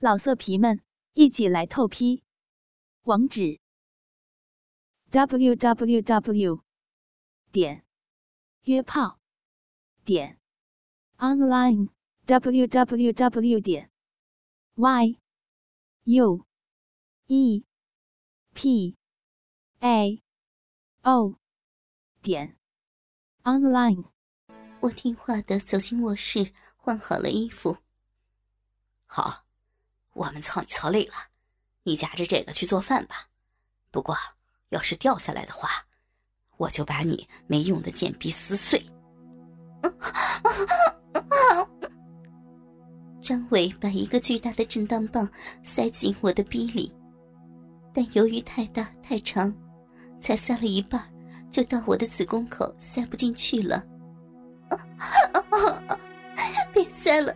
老色皮们，一起来透批！网址：w w w 点约炮点 online w w w 点 y u e p a o 点 online。我听话的走进卧室，换好了衣服。好。我们操你操累了，你夹着这个去做饭吧。不过，要是掉下来的话，我就把你没用的贱逼撕碎。张伟把一个巨大的震荡棒塞进我的逼里，但由于太大太长，才塞了一半，就到我的子宫口塞不进去了。别塞了，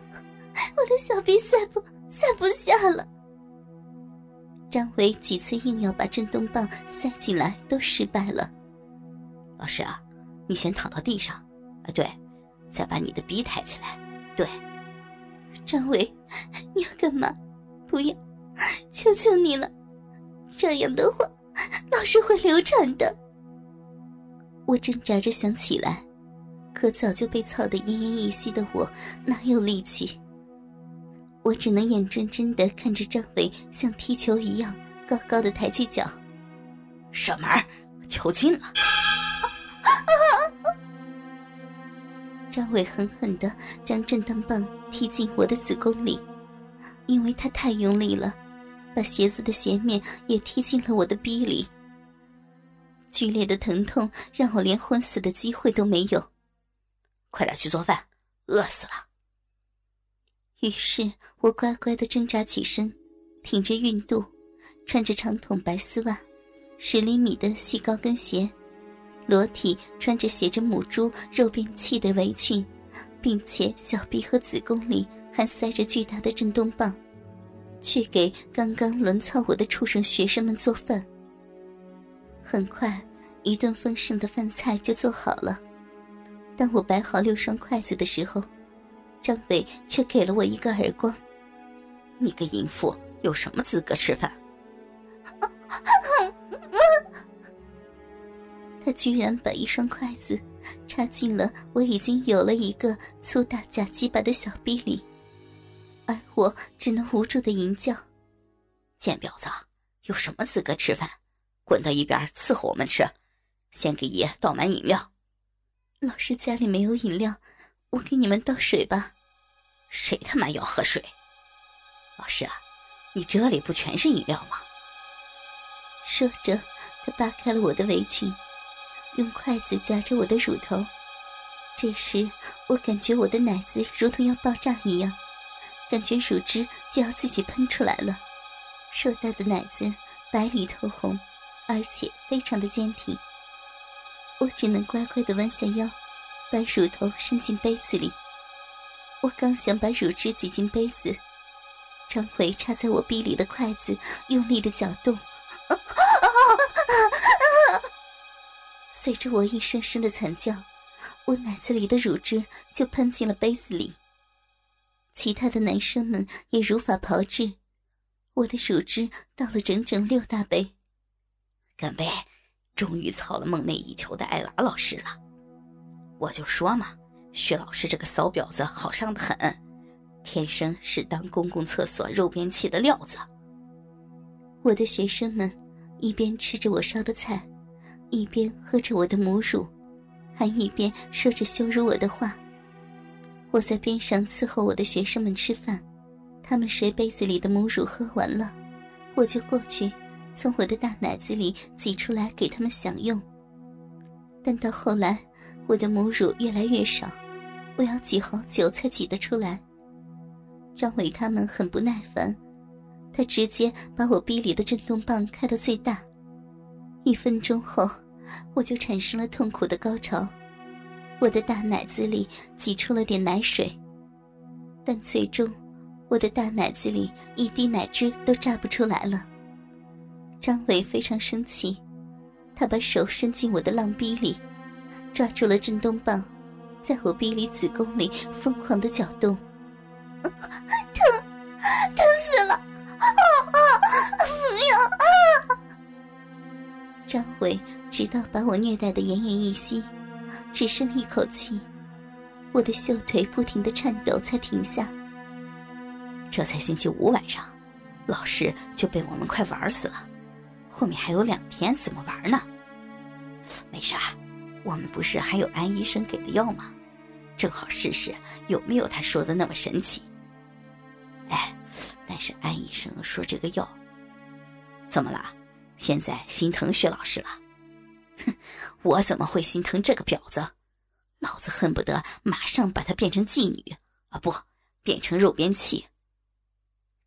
我的小逼塞不。塞不下了。张伟几次硬要把震动棒塞进来，都失败了。老师啊，你先躺到地上，啊对，再把你的鼻抬起来。对，张伟，你要干嘛？不要，求求你了，这样的话，老师会流产的。我挣扎着想起来，可早就被操得奄奄一息的我，哪有力气？我只能眼睁睁的看着张伟像踢球一样高高的抬起脚，射门，球进了。张伟狠狠的将震荡棒踢进我的子宫里，因为他太用力了，把鞋子的鞋面也踢进了我的逼里。剧烈的疼痛让我连昏死的机会都没有。快点去做饭，饿死了。于是我乖乖的挣扎起身，挺着孕肚，穿着长筒白丝袜，十厘米的细高跟鞋，裸体穿着写着“母猪肉变器”的围裙，并且小臂和子宫里还塞着巨大的震动棒，去给刚刚轮操我的畜生学生们做饭。很快，一顿丰盛的饭菜就做好了。当我摆好六双筷子的时候，张伟却给了我一个耳光。你个淫妇，有什么资格吃饭？他居然把一双筷子插进了我已经有了一个粗大假鸡巴的小臂里，而我只能无助的吟叫：“贱婊子，有什么资格吃饭？滚到一边伺候我们吃！先给爷倒满饮料。”老师家里没有饮料。我给你们倒水吧。谁他妈要喝水？老师啊，你这里不全是饮料吗？说着，他扒开了我的围裙，用筷子夹着我的乳头。这时，我感觉我的奶子如同要爆炸一样，感觉乳汁就要自己喷出来了。硕大的奶子白里透红，而且非常的坚挺。我只能乖乖的弯下腰。把乳头伸进杯子里，我刚想把乳汁挤进杯子，张伟插在我臂里的筷子用力的搅动，随着我一声声的惨叫，我奶子里的乳汁就喷进了杯子里。其他的男生们也如法炮制，我的乳汁倒了整整六大杯。干杯！终于操了梦寐以求的艾娃老师了。我就说嘛，薛老师这个骚婊子好上的很，天生是当公共厕所肉便器的料子。我的学生们一边吃着我烧的菜，一边喝着我的母乳，还一边说着羞辱我的话。我在边上伺候我的学生们吃饭，他们谁杯子里的母乳喝完了，我就过去从我的大奶子里挤出来给他们享用。但到后来。我的母乳越来越少，我要挤好久才挤得出来。张伟他们很不耐烦，他直接把我逼里的震动棒开到最大。一分钟后，我就产生了痛苦的高潮，我的大奶子里挤出了点奶水，但最终，我的大奶子里一滴奶汁都榨不出来了。张伟非常生气，他把手伸进我的浪逼里。抓住了震动棒在我逼离子宫里疯狂的搅动。疼疼死了啊啊不要啊！张伟直到把我虐待的奄奄一息只剩一口气我的秀腿不停的颤抖才停下。这才星期五晚上老师就被我们快玩死了后面还有两天怎么玩呢？没事儿我们不是还有安医生给的药吗？正好试试有没有他说的那么神奇。哎，但是安医生说这个药，怎么了？现在心疼薛老师了？哼，我怎么会心疼这个婊子？老子恨不得马上把她变成妓女啊！不，变成肉鞭器。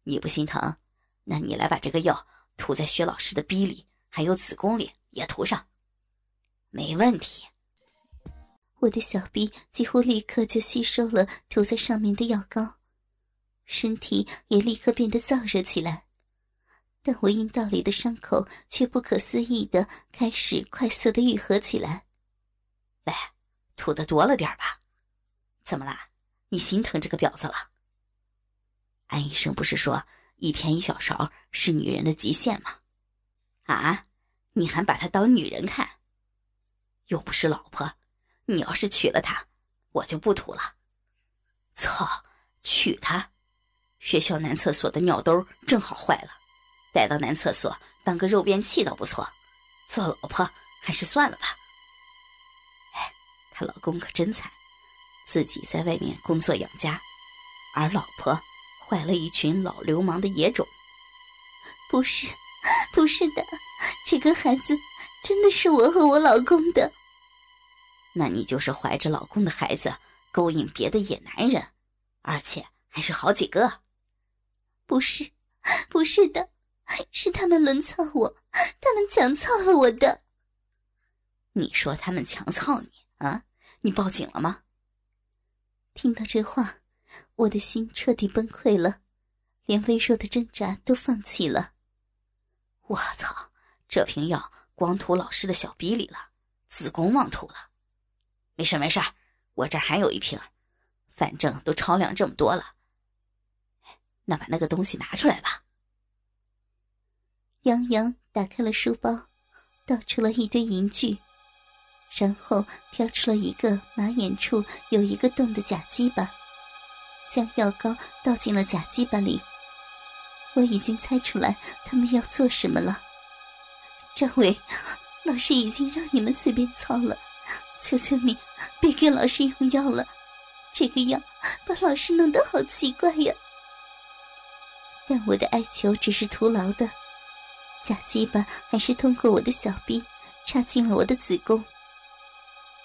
你不心疼？那你来把这个药涂在薛老师的逼里，还有子宫里也涂上，没问题。我的小臂几乎立刻就吸收了涂在上面的药膏，身体也立刻变得燥热起来，但我阴道里的伤口却不可思议的开始快速的愈合起来。喂，涂的多了点吧？怎么啦？你心疼这个婊子了？安医生不是说一天一小勺是女人的极限吗？啊，你还把她当女人看？又不是老婆。你要是娶了她，我就不吐了。操，娶她，学校男厕所的尿兜正好坏了，带到男厕所当个肉便器倒不错。做老婆还是算了吧。哎，她老公可真惨，自己在外面工作养家，而老婆怀了一群老流氓的野种。不是，不是的，这个孩子真的是我和我老公的。那你就是怀着老公的孩子勾引别的野男人，而且还是好几个。不是，不是的，是他们轮操我，他们强操了我的。你说他们强操你啊？你报警了吗？听到这话，我的心彻底崩溃了，连微弱的挣扎都放弃了。我操！这瓶药光涂老师的小逼里了，子宫忘涂了。没事没事，我这还有一瓶，反正都超量这么多了。那把那个东西拿出来吧。杨洋打开了书包，倒出了一堆银具，然后挑出了一个马眼处有一个洞的假鸡巴，将药膏倒进了假鸡巴里。我已经猜出来他们要做什么了。张伟，老师已经让你们随便操了。求求你，别给老师用药了，这个药把老师弄得好奇怪呀！但我的哀求只是徒劳的，假鸡巴还是通过我的小臂插进了我的子宫。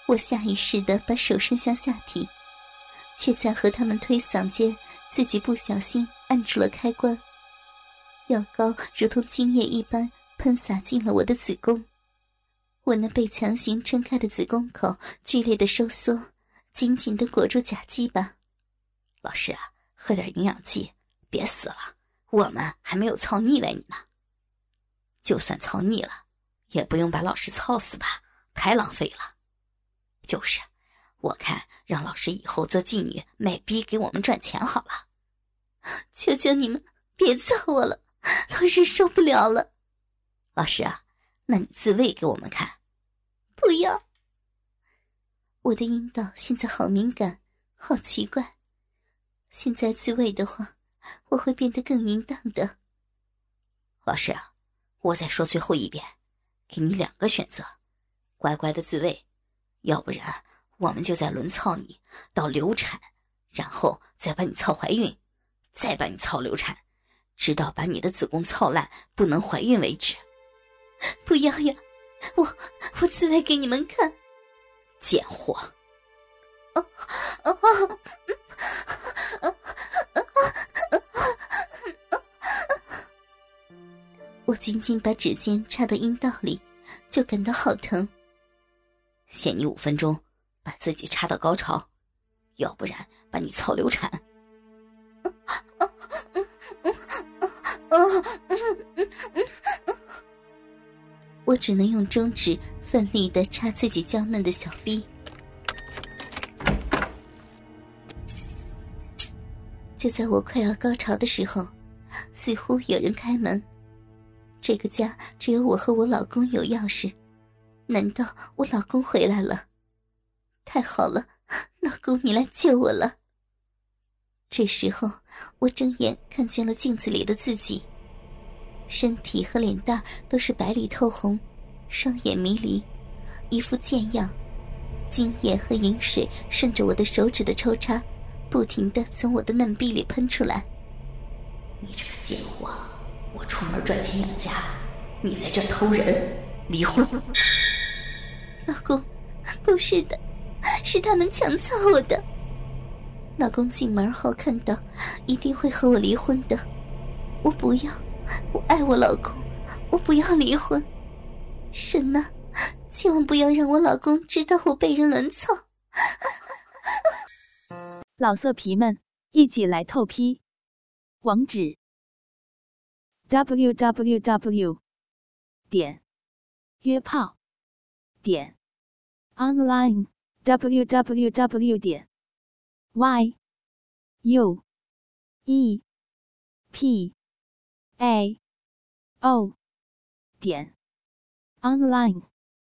我下意识的把手伸向下体，却在和他们推搡间，自己不小心按住了开关，药膏如同精液一般喷洒进了我的子宫。我那被强行撑开的子宫口剧烈的收缩，紧紧的裹住假鸡巴。老师啊，喝点营养剂，别死了。我们还没有操腻歪你呢。就算操腻了，也不用把老师操死吧，太浪费了。就是，我看让老师以后做妓女卖逼给我们赚钱好了。求求你们别操我了，老师受不了了。老师啊。那你自慰给我们看，不要。我的阴道现在好敏感，好奇怪。现在自慰的话，我会变得更淫荡的。老师啊，我再说最后一遍，给你两个选择：乖乖的自慰，要不然我们就在轮操你到流产，然后再把你操怀孕，再把你操流产，直到把你的子宫操烂不能怀孕为止。不要呀！我我自慰给你们看，贱货！我仅仅把指尖插到阴道里，就感到好疼。限你五分钟，把自己插到高潮，要不然把你操流产。我只能用中指奋力的插自己娇嫩的小臂。就在我快要高潮的时候，似乎有人开门。这个家只有我和我老公有钥匙，难道我老公回来了？太好了，老公你来救我了。这时候，我睁眼看见了镜子里的自己，身体和脸蛋都是白里透红，双眼迷离，一副贱样。精液和饮水顺着我的手指的抽插，不停的从我的嫩壁里喷出来。你这个贱货！我出门赚钱养家，你在这偷人，离婚！老公，不是的，是他们强操我的。老公进门后看到，一定会和我离婚的。我不要，我爱我老公，我不要离婚。神呐！千万不要让我老公知道我被人轮操！老色皮们，一起来透批！网址：w w w 点约炮点 online w w w 点 y u e p a. O. 点。Online。